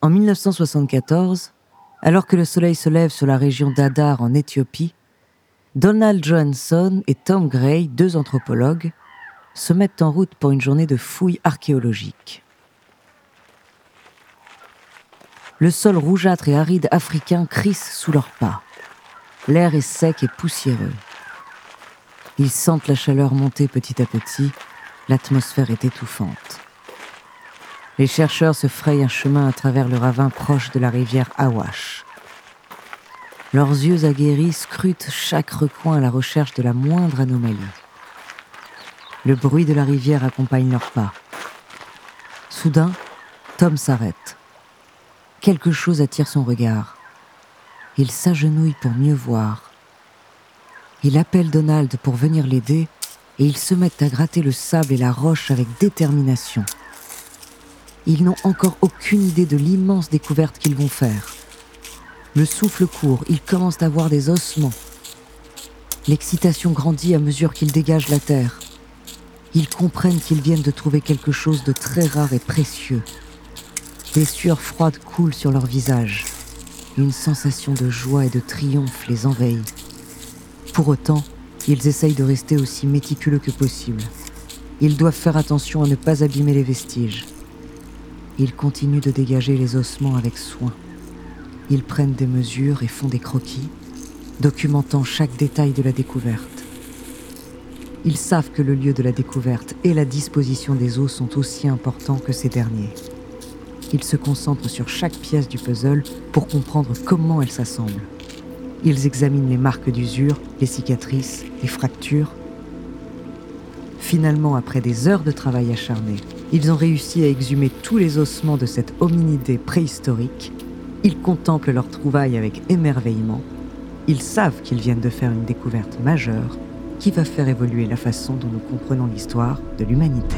En 1974, alors que le soleil se lève sur la région d'Adar en Éthiopie, Donald Johansson et Tom Gray, deux anthropologues, se mettent en route pour une journée de fouilles archéologiques. Le sol rougeâtre et aride africain crisse sous leurs pas. L'air est sec et poussiéreux. Ils sentent la chaleur monter petit à petit, l'atmosphère est étouffante. Les chercheurs se frayent un chemin à travers le ravin proche de la rivière Awash. Leurs yeux aguerris scrutent chaque recoin à la recherche de la moindre anomalie. Le bruit de la rivière accompagne leurs pas. Soudain, Tom s'arrête. Quelque chose attire son regard. Il s'agenouille pour mieux voir. Il appelle Donald pour venir l'aider et ils se mettent à gratter le sable et la roche avec détermination. Ils n'ont encore aucune idée de l'immense découverte qu'ils vont faire. Le souffle court, ils commencent à voir des ossements. L'excitation grandit à mesure qu'ils dégagent la terre. Ils comprennent qu'ils viennent de trouver quelque chose de très rare et précieux. Des sueurs froides coulent sur leur visage. Une sensation de joie et de triomphe les envahit. Pour autant, ils essayent de rester aussi méticuleux que possible. Ils doivent faire attention à ne pas abîmer les vestiges. Ils continuent de dégager les ossements avec soin. Ils prennent des mesures et font des croquis, documentant chaque détail de la découverte. Ils savent que le lieu de la découverte et la disposition des os sont aussi importants que ces derniers. Ils se concentrent sur chaque pièce du puzzle pour comprendre comment elle s'assemble. Ils examinent les marques d'usure, les cicatrices, les fractures. Finalement, après des heures de travail acharné, ils ont réussi à exhumer tous les ossements de cette hominidé préhistorique. Ils contemplent leur trouvaille avec émerveillement. Ils savent qu'ils viennent de faire une découverte majeure qui va faire évoluer la façon dont nous comprenons l'histoire de l'humanité.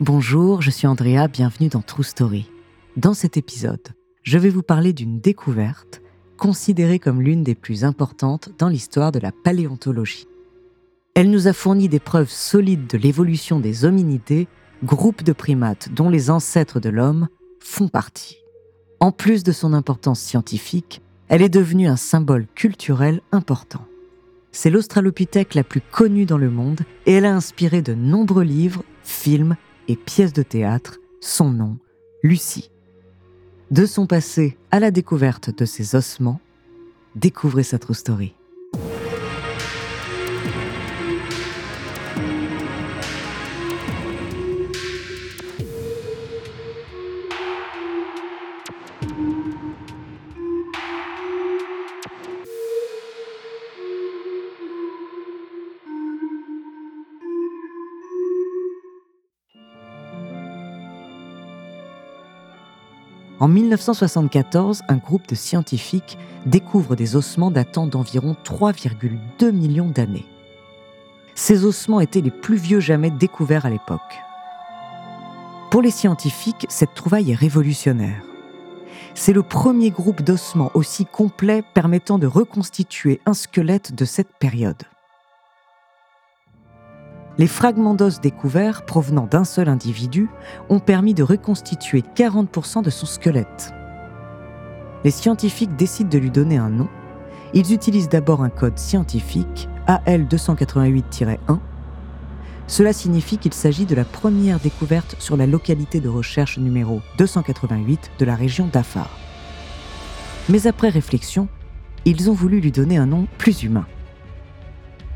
Bonjour, je suis Andrea, bienvenue dans True Story. Dans cet épisode, je vais vous parler d'une découverte considérée comme l'une des plus importantes dans l'histoire de la paléontologie. Elle nous a fourni des preuves solides de l'évolution des hominidés, groupe de primates dont les ancêtres de l'homme font partie. En plus de son importance scientifique, elle est devenue un symbole culturel important. C'est l'Australopithèque la plus connue dans le monde et elle a inspiré de nombreux livres, films et pièces de théâtre. Son nom, Lucie. De son passé à la découverte de ses ossements, découvrez sa true story. En 1974, un groupe de scientifiques découvre des ossements datant d'environ 3,2 millions d'années. Ces ossements étaient les plus vieux jamais découverts à l'époque. Pour les scientifiques, cette trouvaille est révolutionnaire. C'est le premier groupe d'ossements aussi complet permettant de reconstituer un squelette de cette période. Les fragments d'os découverts provenant d'un seul individu ont permis de reconstituer 40% de son squelette. Les scientifiques décident de lui donner un nom. Ils utilisent d'abord un code scientifique, AL288-1. Cela signifie qu'il s'agit de la première découverte sur la localité de recherche numéro 288 de la région d'Afar. Mais après réflexion, ils ont voulu lui donner un nom plus humain.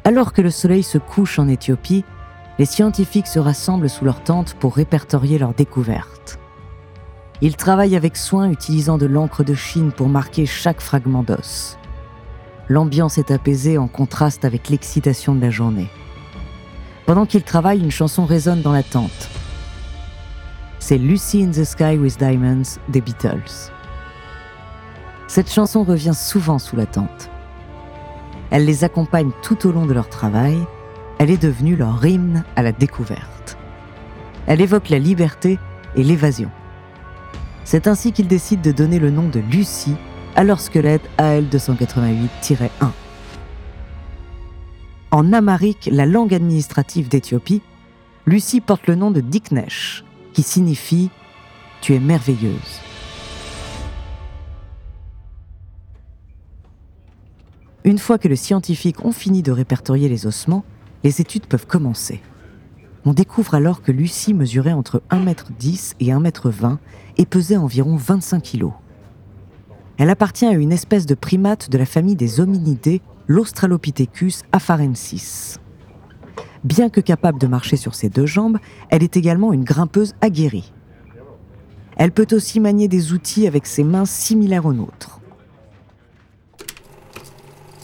Alors que le soleil se couche en Éthiopie, les scientifiques se rassemblent sous leur tente pour répertorier leurs découvertes. Ils travaillent avec soin utilisant de l'encre de Chine pour marquer chaque fragment d'os. L'ambiance est apaisée en contraste avec l'excitation de la journée. Pendant qu'ils travaillent, une chanson résonne dans la tente. C'est Lucy in the Sky with Diamonds des Beatles. Cette chanson revient souvent sous la tente. Elle les accompagne tout au long de leur travail elle est devenue leur hymne à la découverte. Elle évoque la liberté et l'évasion. C'est ainsi qu'ils décident de donner le nom de Lucie à leur squelette AL288-1. En amharique, la langue administrative d'Éthiopie, Lucie porte le nom de Diknesh, qui signifie Tu es merveilleuse. Une fois que les scientifiques ont fini de répertorier les ossements, les études peuvent commencer. On découvre alors que Lucie mesurait entre 1m10 et 1m20 et pesait environ 25 kg. Elle appartient à une espèce de primate de la famille des hominidés, l'Australopithecus afarensis. Bien que capable de marcher sur ses deux jambes, elle est également une grimpeuse aguerrie. Elle peut aussi manier des outils avec ses mains similaires aux nôtres.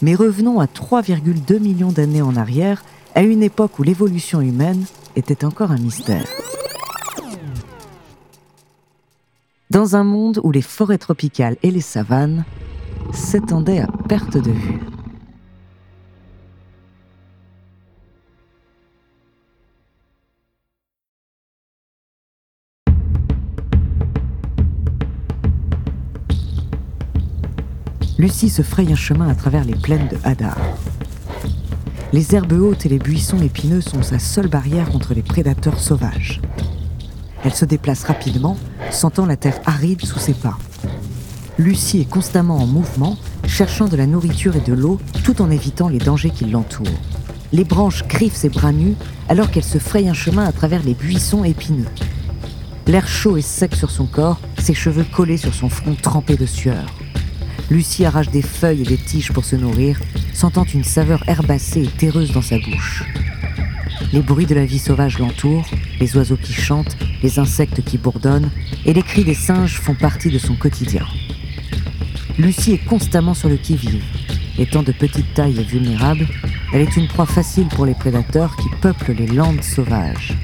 Mais revenons à 3,2 millions d'années en arrière à une époque où l'évolution humaine était encore un mystère. Dans un monde où les forêts tropicales et les savanes s'étendaient à perte de vue. Lucie se fraye un chemin à travers les plaines de Hadar. Les herbes hautes et les buissons épineux sont sa seule barrière contre les prédateurs sauvages. Elle se déplace rapidement, sentant la terre aride sous ses pas. Lucie est constamment en mouvement, cherchant de la nourriture et de l'eau tout en évitant les dangers qui l'entourent. Les branches griffent ses bras nus alors qu'elle se fraye un chemin à travers les buissons épineux. L'air chaud et sec sur son corps, ses cheveux collés sur son front trempé de sueur. Lucie arrache des feuilles et des tiges pour se nourrir, sentant une saveur herbacée et terreuse dans sa bouche. Les bruits de la vie sauvage l'entourent, les oiseaux qui chantent, les insectes qui bourdonnent, et les cris des singes font partie de son quotidien. Lucie est constamment sur le qui-vive. Étant de petite taille et vulnérable, elle est une proie facile pour les prédateurs qui peuplent les landes sauvages.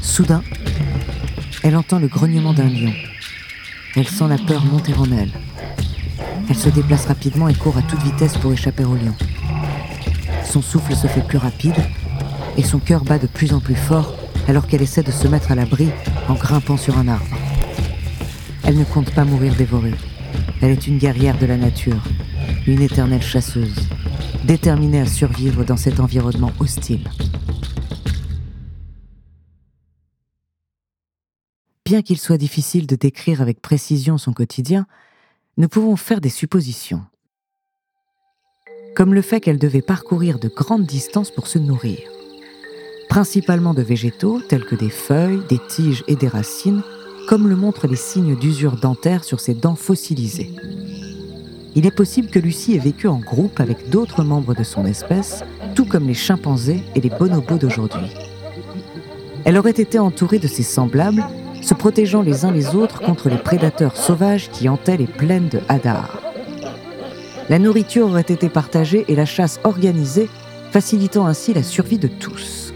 Soudain, elle entend le grognement d'un lion. Elle sent la peur monter en elle. Elle se déplace rapidement et court à toute vitesse pour échapper au lion. Son souffle se fait plus rapide et son cœur bat de plus en plus fort alors qu'elle essaie de se mettre à l'abri en grimpant sur un arbre. Elle ne compte pas mourir dévorée. Elle est une guerrière de la nature, une éternelle chasseuse, déterminée à survivre dans cet environnement hostile. Bien qu'il soit difficile de décrire avec précision son quotidien, nous pouvons faire des suppositions. Comme le fait qu'elle devait parcourir de grandes distances pour se nourrir. Principalement de végétaux tels que des feuilles, des tiges et des racines, comme le montrent les signes d'usure dentaire sur ses dents fossilisées. Il est possible que Lucie ait vécu en groupe avec d'autres membres de son espèce, tout comme les chimpanzés et les bonobos d'aujourd'hui. Elle aurait été entourée de ses semblables se protégeant les uns les autres contre les prédateurs sauvages qui hantaient les plaines de Hadar. La nourriture aurait été partagée et la chasse organisée, facilitant ainsi la survie de tous.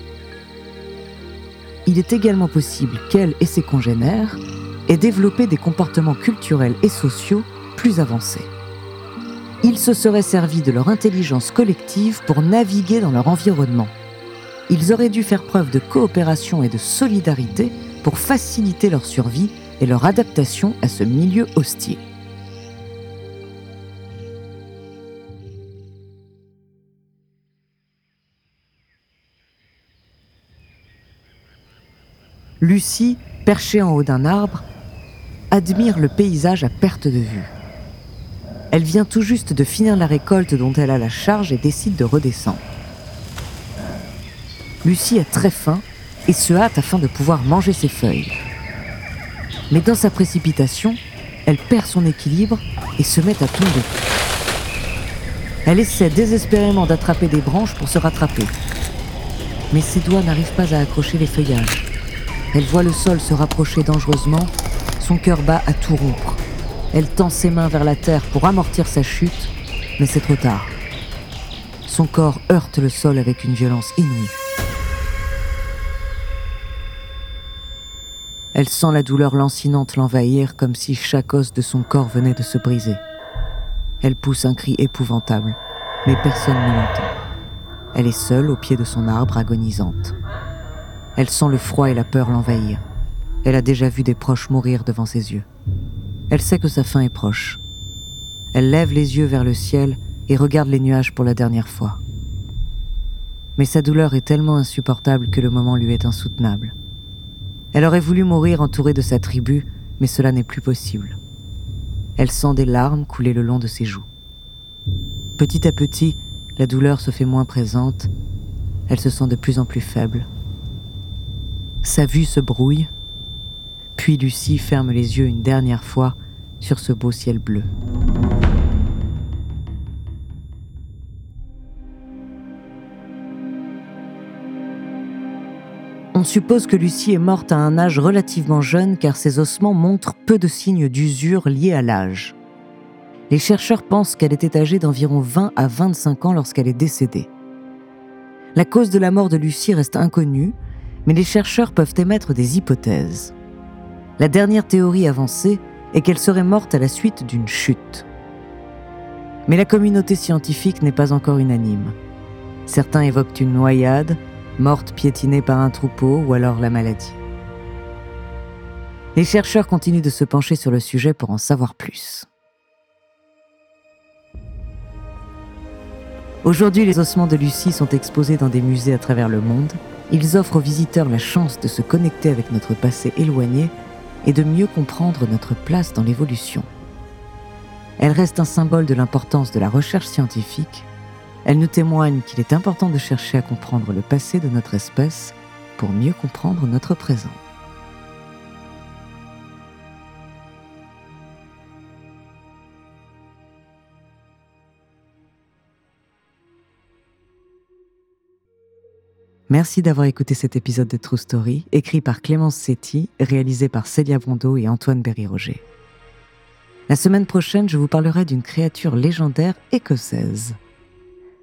Il est également possible qu'elle et ses congénères aient développé des comportements culturels et sociaux plus avancés. Ils se seraient servis de leur intelligence collective pour naviguer dans leur environnement. Ils auraient dû faire preuve de coopération et de solidarité pour faciliter leur survie et leur adaptation à ce milieu hostile. Lucie, perchée en haut d'un arbre, admire le paysage à perte de vue. Elle vient tout juste de finir la récolte dont elle a la charge et décide de redescendre. Lucie a très faim et se hâte afin de pouvoir manger ses feuilles. Mais dans sa précipitation, elle perd son équilibre et se met à tomber. Elle essaie désespérément d'attraper des branches pour se rattraper. mais ses doigts n'arrivent pas à accrocher les feuillages. Elle voit le sol se rapprocher dangereusement, son cœur bat à tout rompre. Elle tend ses mains vers la terre pour amortir sa chute, mais c'est trop tard. Son corps heurte le sol avec une violence inouïe. Elle sent la douleur lancinante l'envahir comme si chaque os de son corps venait de se briser. Elle pousse un cri épouvantable, mais personne ne l'entend. Elle est seule au pied de son arbre agonisante. Elle sent le froid et la peur l'envahir. Elle a déjà vu des proches mourir devant ses yeux. Elle sait que sa fin est proche. Elle lève les yeux vers le ciel et regarde les nuages pour la dernière fois. Mais sa douleur est tellement insupportable que le moment lui est insoutenable. Elle aurait voulu mourir entourée de sa tribu, mais cela n'est plus possible. Elle sent des larmes couler le long de ses joues. Petit à petit, la douleur se fait moins présente, elle se sent de plus en plus faible. Sa vue se brouille, puis Lucie ferme les yeux une dernière fois sur ce beau ciel bleu. On suppose que Lucie est morte à un âge relativement jeune car ses ossements montrent peu de signes d'usure liés à l'âge. Les chercheurs pensent qu'elle était âgée d'environ 20 à 25 ans lorsqu'elle est décédée. La cause de la mort de Lucie reste inconnue, mais les chercheurs peuvent émettre des hypothèses. La dernière théorie avancée est qu'elle serait morte à la suite d'une chute. Mais la communauté scientifique n'est pas encore unanime. Certains évoquent une noyade, morte piétinée par un troupeau ou alors la maladie. Les chercheurs continuent de se pencher sur le sujet pour en savoir plus. Aujourd'hui, les ossements de Lucie sont exposés dans des musées à travers le monde. Ils offrent aux visiteurs la chance de se connecter avec notre passé éloigné et de mieux comprendre notre place dans l'évolution. Elle reste un symbole de l'importance de la recherche scientifique. Elle nous témoigne qu'il est important de chercher à comprendre le passé de notre espèce pour mieux comprendre notre présent. Merci d'avoir écouté cet épisode de True Story, écrit par Clémence Setti, réalisé par Célia Bondo et Antoine Berry-Roger. La semaine prochaine, je vous parlerai d'une créature légendaire écossaise.